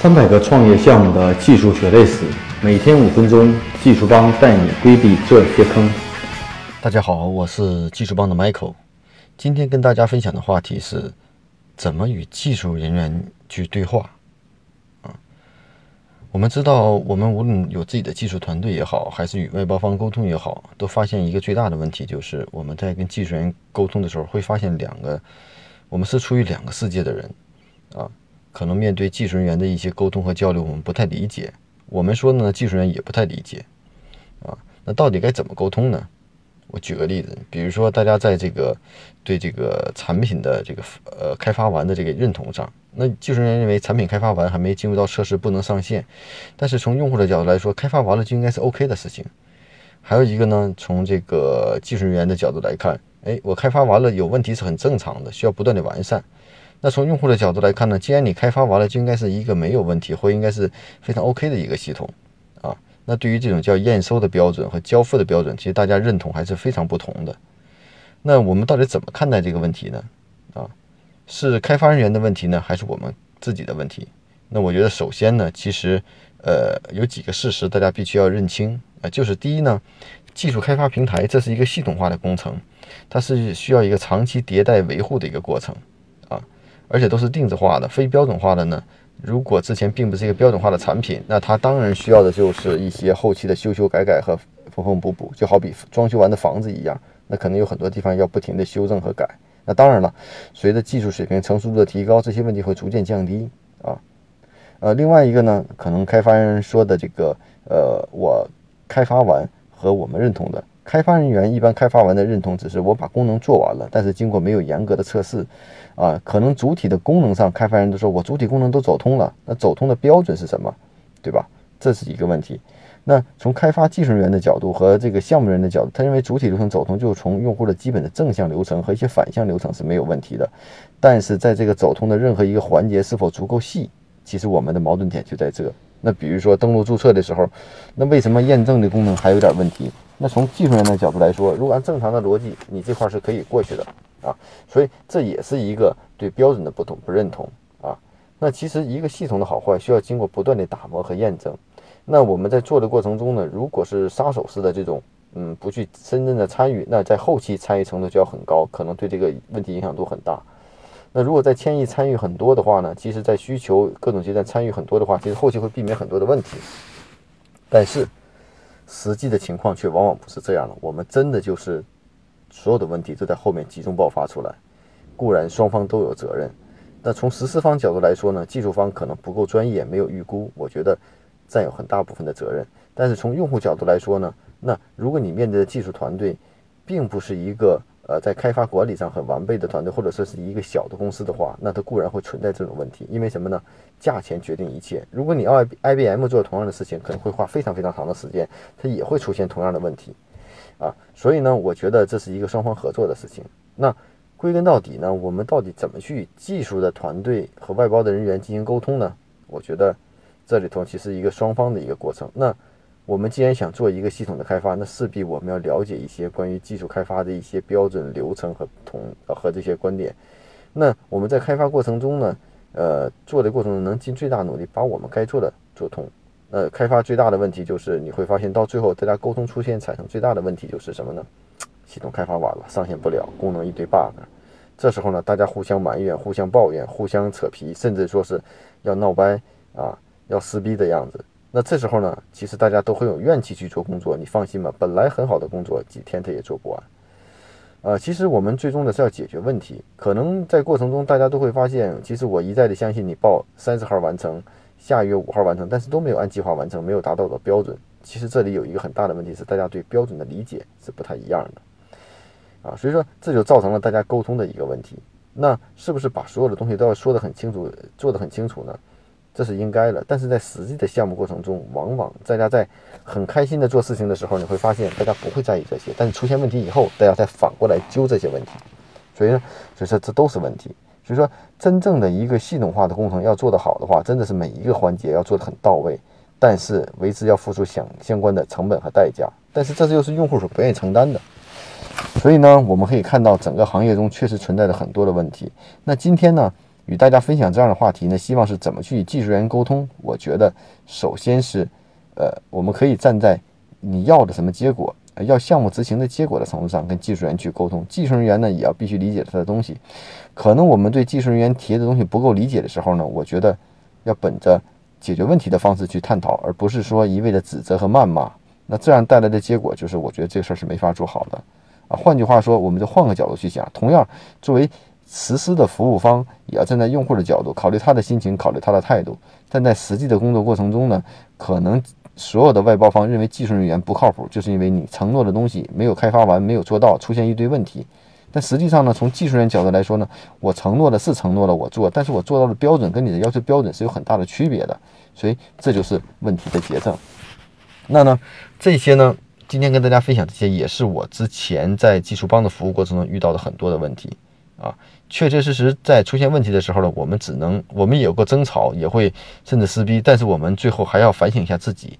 三百个创业项目的技术血泪史，每天五分钟，技术帮带你规避这些坑。大家好，我是技术帮的 Michael。今天跟大家分享的话题是，怎么与技术人员去对话。啊，我们知道，我们无论有自己的技术团队也好，还是与外包方沟通也好，都发现一个最大的问题，就是我们在跟技术人员沟通的时候，会发现两个，我们是处于两个世界的人。啊。可能面对技术人员的一些沟通和交流，我们不太理解。我们说呢，技术人员也不太理解。啊，那到底该怎么沟通呢？我举个例子，比如说大家在这个对这个产品的这个呃开发完的这个认同上，那技术人员认为产品开发完还没进入到测试，不能上线。但是从用户的角度来说，开发完了就应该是 OK 的事情。还有一个呢，从这个技术人员的角度来看，哎，我开发完了有问题是很正常的，需要不断的完善。那从用户的角度来看呢，既然你开发完了，就应该是一个没有问题或应该是非常 OK 的一个系统啊。那对于这种叫验收的标准和交付的标准，其实大家认同还是非常不同的。那我们到底怎么看待这个问题呢？啊，是开发人员的问题呢，还是我们自己的问题？那我觉得首先呢，其实呃有几个事实大家必须要认清啊，就是第一呢，技术开发平台这是一个系统化的工程，它是需要一个长期迭代维护的一个过程。而且都是定制化的、非标准化的呢。如果之前并不是一个标准化的产品，那它当然需要的就是一些后期的修修改改和缝缝补补，就好比装修完的房子一样，那可能有很多地方要不停的修正和改。那当然了，随着技术水平、成熟度的提高，这些问题会逐渐降低啊。呃，另外一个呢，可能开发人说的这个，呃，我开发完和我们认同的。开发人员一般开发完的认同只是我把功能做完了，但是经过没有严格的测试，啊，可能主体的功能上，开发人都说我主体功能都走通了，那走通的标准是什么，对吧？这是一个问题。那从开发技术人员的角度和这个项目人的角度，他认为主体流程走通，就是从用户的基本的正向流程和一些反向流程是没有问题的，但是在这个走通的任何一个环节是否足够细，其实我们的矛盾点就在这。那比如说登录注册的时候，那为什么验证的功能还有点问题？那从技术员的角度来说，如果按正常的逻辑，你这块是可以过去的啊，所以这也是一个对标准的不同不认同啊。那其实一个系统的好坏需要经过不断的打磨和验证。那我们在做的过程中呢，如果是杀手式的这种，嗯，不去真正的参与，那在后期参与程度就要很高，可能对这个问题影响度很大。那如果在迁移参与很多的话呢，其实在需求各种阶段参与很多的话，其实后期会避免很多的问题。但是。实际的情况却往往不是这样的。我们真的就是所有的问题都在后面集中爆发出来。固然双方都有责任，那从实施方角度来说呢，技术方可能不够专业，没有预估，我觉得占有很大部分的责任。但是从用户角度来说呢，那如果你面对的技术团队并不是一个。呃，在开发管理上很完备的团队，或者说是一个小的公司的话，那它固然会存在这种问题。因为什么呢？价钱决定一切。如果你要 I B M 做同样的事情，可能会花非常非常长的时间，它也会出现同样的问题。啊，所以呢，我觉得这是一个双方合作的事情。那归根到底呢，我们到底怎么去技术的团队和外包的人员进行沟通呢？我觉得这里头其实一个双方的一个过程。那我们既然想做一个系统的开发，那势必我们要了解一些关于技术开发的一些标准流程和同和这些观点。那我们在开发过程中呢，呃，做的过程中能尽最大努力把我们该做的做通。呃，开发最大的问题就是你会发现到最后大家沟通出现产生最大的问题就是什么呢？系统开发完了，上线不了，功能一堆 bug。这时候呢，大家互相埋怨、互相抱怨、互相扯皮，甚至说是要闹掰啊，要撕逼的样子。那这时候呢，其实大家都很有怨气去做工作。你放心吧，本来很好的工作，几天他也做不完。呃，其实我们最终的是要解决问题。可能在过程中，大家都会发现，其实我一再的相信你报三十号完成，下月五号完成，但是都没有按计划完成，没有达到的标准。其实这里有一个很大的问题是，大家对标准的理解是不太一样的。啊，所以说这就造成了大家沟通的一个问题。那是不是把所有的东西都要说得很清楚，做得很清楚呢？这是应该的，但是在实际的项目过程中，往往大家在很开心的做事情的时候，你会发现大家不会在意这些，但是出现问题以后，大家再反过来揪这些问题，所以呢，所以说这都是问题。所以说，真正的一个系统化的工程要做得好的话，真的是每一个环节要做得很到位，但是为之要付出相相关的成本和代价，但是这又是用户所不愿意承担的。所以呢，我们可以看到整个行业中确实存在着很多的问题。那今天呢？与大家分享这样的话题呢，希望是怎么去与技术员沟通。我觉得，首先是，呃，我们可以站在你要的什么结果，要项目执行的结果的层次上跟技术员去沟通。技术人员呢，也要必须理解他的东西。可能我们对技术人员提的东西不够理解的时候呢，我觉得要本着解决问题的方式去探讨，而不是说一味的指责和谩骂。那这样带来的结果就是，我觉得这事儿是没法做好的。啊，换句话说，我们就换个角度去想，同样作为实施的服务方，也要站在用户的角度，考虑他的心情，考虑他的态度。但在实际的工作过程中呢，可能所有的外包方认为技术人员不靠谱，就是因为你承诺的东西没有开发完，没有做到，出现一堆问题。但实际上呢，从技术人员角度来说呢，我承诺的是承诺了我做，但是我做到的标准跟你的要求标准是有很大的区别的，所以这就是问题的结症。那呢，这些呢？今天跟大家分享这些，也是我之前在技术帮的服务过程中遇到的很多的问题啊。确确实实，在出现问题的时候呢，我们只能，我们有过争吵，也会甚至撕逼，但是我们最后还要反省一下自己，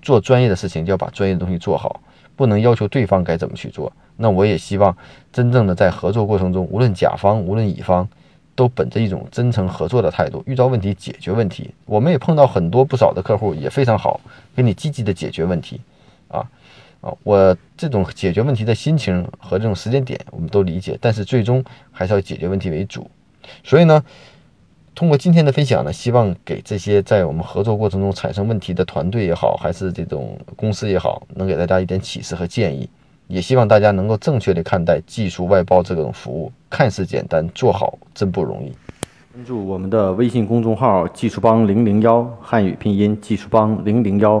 做专业的事情就要把专业的东西做好，不能要求对方该怎么去做。那我也希望，真正的在合作过程中，无论甲方无论乙方，都本着一种真诚合作的态度，遇到问题解决问题。我们也碰到很多不少的客户，也非常好，给你积极的解决问题啊。我这种解决问题的心情和这种时间点，我们都理解，但是最终还是要解决问题为主。所以呢，通过今天的分享呢，希望给这些在我们合作过程中产生问题的团队也好，还是这种公司也好，能给大家一点启示和建议。也希望大家能够正确的看待技术外包这种服务，看似简单，做好真不容易。关注我们的微信公众号“技术帮零零幺”，汉语拼音“技术帮零零幺”。